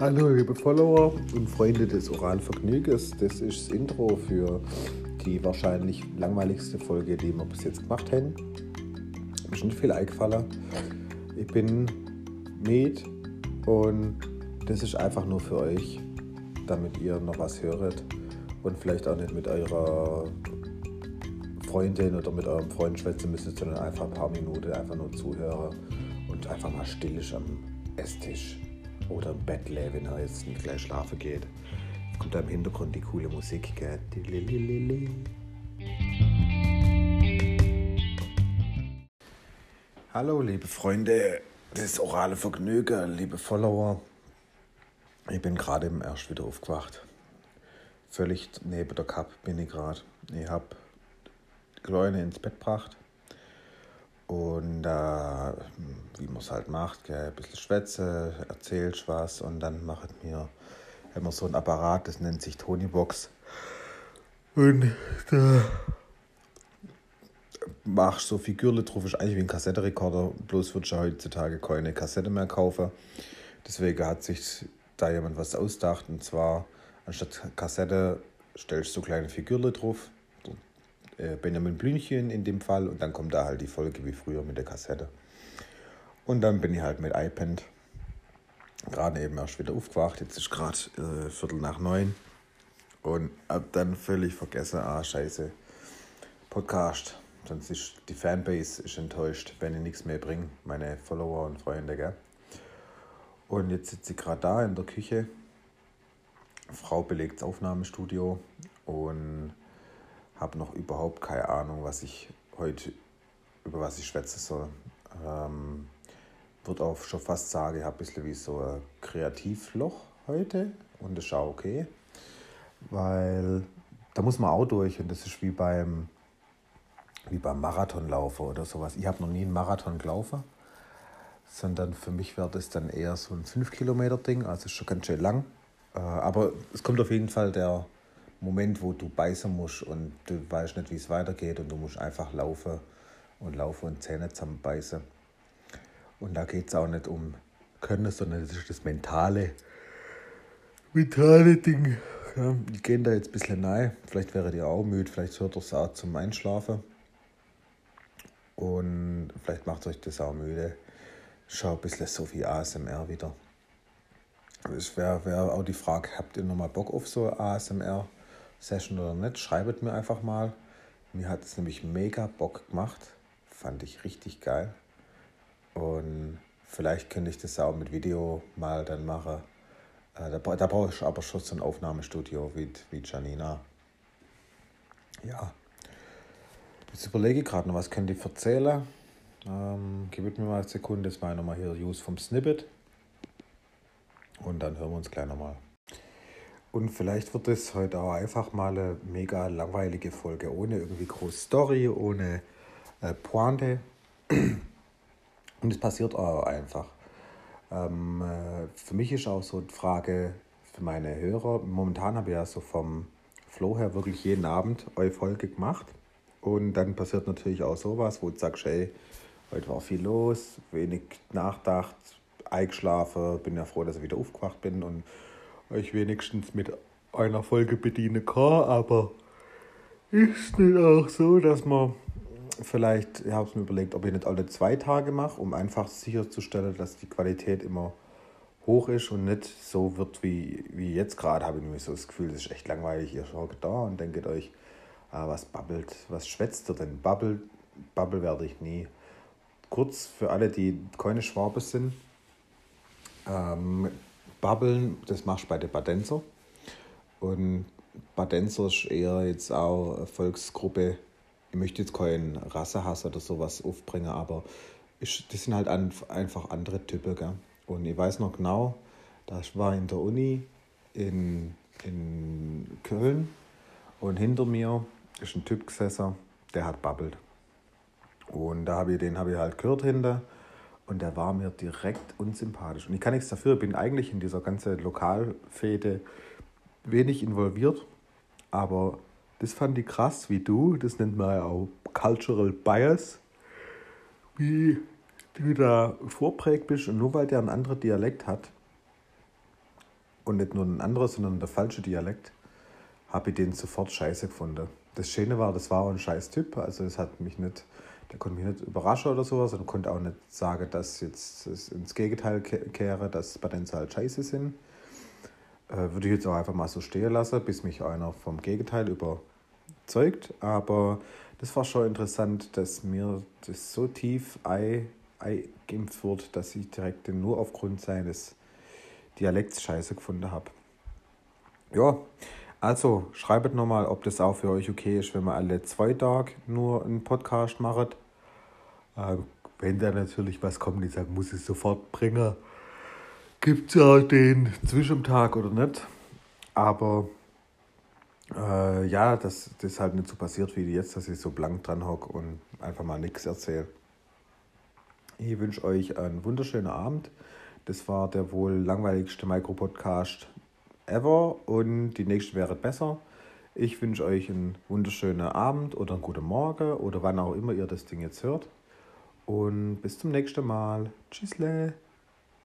Hallo liebe Follower und Freunde des oralen Vergnügens. Das ist das Intro für die wahrscheinlich langweiligste Folge, die wir bis jetzt gemacht haben. Mir ist nicht viel eingefallen. Ich bin Med und das ist einfach nur für euch, damit ihr noch was hört und vielleicht auch nicht mit eurer Freundin oder mit eurem Freund schwätzen müsstet, sondern einfach ein paar Minuten einfach nur zuhören und einfach mal still ist am Esstisch oder im Bett leben, wenn er jetzt nicht gleich schlafen geht. Jetzt kommt da im Hintergrund die coole Musik. Gell? Hallo, liebe Freunde des orale Vergnügen, liebe Follower. Ich bin gerade eben erst wieder aufgewacht. Völlig neben der Cup bin ich gerade. Ich habe Kleine ins Bett gebracht. Und äh, es halt macht, gell, ein bisschen schwätze, erzählst was und dann macht mir immer so ein Apparat, das nennt sich Tonybox. Und da machst so Figürle drauf, ist eigentlich wie ein Kassettenrekorder, bloß wird ja heutzutage keine Kassette mehr kaufen. Deswegen hat sich da jemand was ausgedacht und zwar anstatt Kassette stellst du kleine Figürle drauf Benjamin Blümchen in dem Fall und dann kommt da halt die Folge wie früher mit der Kassette. Und dann bin ich halt mit iPad gerade eben erst wieder aufgewacht. Jetzt ist gerade äh, Viertel nach neun und hab dann völlig vergessen, ah scheiße, Podcast. Sonst ist die Fanbase ist enttäuscht, wenn ich nichts mehr bringe, meine Follower und Freunde, gell? Und jetzt sitze ich gerade da in der Küche. Frau belegt das Aufnahmestudio und habe noch überhaupt keine Ahnung, was ich heute, über was ich schwätzen soll. Ähm, würde auch schon fast sagen, ich habe ein bisschen wie so ein Kreativloch heute und das ist auch okay, weil da muss man auch durch und das ist wie beim, wie beim Marathonlaufen oder sowas. Ich habe noch nie einen Marathon gelaufen, sondern für mich wäre das dann eher so ein 5-Kilometer-Ding, also ist schon ganz schön lang. Äh, aber es kommt auf jeden Fall der Moment, wo du beißen musst und du weißt nicht, wie es weitergeht und du musst einfach laufen und laufen und Zähne zusammenbeißen. Und da geht es auch nicht um Können, sondern das ist das mentale, mentale Ding. Ja, die gehen da jetzt ein bisschen nahe. Vielleicht wäre ihr auch müde, vielleicht hört ihr es auch zum Einschlafen. Und vielleicht macht euch das auch müde. Schau ein bisschen so wie ASMR wieder. Es wäre wär auch die Frage, habt ihr nochmal Bock auf so ASMR? Session oder nicht, schreibt mir einfach mal. Mir hat es nämlich mega Bock gemacht. Fand ich richtig geil. Und vielleicht könnte ich das auch mit Video mal dann machen. Äh, da, da brauche ich aber schon so ein Aufnahmestudio wie, wie Janina. Ja. Jetzt überlege ich gerade noch, was könnte ich erzählen. Ähm, gebt mir mal eine Sekunde, das war nochmal hier Use vom Snippet. Und dann hören wir uns gleich nochmal. Und vielleicht wird es heute auch einfach mal eine mega langweilige Folge, ohne irgendwie große Story, ohne äh, Pointe. Und es passiert auch einfach. Ähm, äh, für mich ist auch so die Frage für meine Hörer, momentan habe ich ja so vom Flow her wirklich jeden Abend eure Folge gemacht. Und dann passiert natürlich auch sowas, wo du sagst, hey, heute war viel los, wenig nachgedacht, eingeschlafen, bin ja froh, dass ich wieder aufgewacht bin und euch wenigstens mit einer Folge bedienen kann, aber ist nicht auch so, dass man vielleicht, ich habe es mir überlegt, ob ich nicht alle zwei Tage mache, um einfach sicherzustellen, dass die Qualität immer hoch ist und nicht so wird wie, wie jetzt gerade, habe ich nämlich so das Gefühl, das ist echt langweilig. Ihr schaut da und denkt euch, ah, was babbelt, was schwätzt ihr denn? Bubble, Bubble werde ich nie. Kurz für alle, die keine Schwabe sind, ähm, Babbeln, das machst du bei der Badenzer. Und Badenzer ist eher jetzt auch eine Volksgruppe. Ich möchte jetzt keinen Rassehass oder sowas aufbringen, aber ich, das sind halt einfach andere Typen. Gell? Und ich weiß noch genau, da war in der Uni in, in Köln und hinter mir ist ein Typ gesessen, der hat babbelt. Und da habe ich den habe ich halt gehört hinter und der war mir direkt unsympathisch. Und ich kann nichts dafür, bin eigentlich in dieser ganzen Lokalfäde wenig involviert. Aber das fand ich krass, wie du, das nennt man ja auch Cultural Bias, wie du da vorprägt bist und nur weil der einen anderen Dialekt hat, und nicht nur ein anderer, sondern der falsche Dialekt, habe ich den sofort scheiße gefunden. Das Schöne war, das war auch ein scheiß Typ, also es hat mich nicht, der konnte mich nicht überraschen oder sowas und konnte auch nicht sagen, dass jetzt es ins Gegenteil kehre, dass Patente halt scheiße sind. Äh, würde ich jetzt auch einfach mal so stehen lassen, bis mich einer vom Gegenteil überzeugt. Aber das war schon interessant, dass mir das so tief eingeimpft wurde, dass ich direkt nur aufgrund seines Dialekts scheiße gefunden habe. Ja, also schreibt nochmal, ob das auch für euch okay ist, wenn man alle zwei Tage nur einen Podcast macht. Äh, wenn da natürlich was kommt, ich sage, muss ich sofort bringen, gibt es auch den Zwischentag oder nicht. Aber äh, ja, dass das halt nicht so passiert wie jetzt, dass ich so blank dran hocke und einfach mal nichts erzähle. Ich wünsche euch einen wunderschönen Abend. Das war der wohl langweiligste Micro-Podcast ever und die nächste wäre besser. Ich wünsche euch einen wunderschönen Abend oder einen guten Morgen oder wann auch immer ihr das Ding jetzt hört. Und bis zum nächsten Mal. Tschüssle.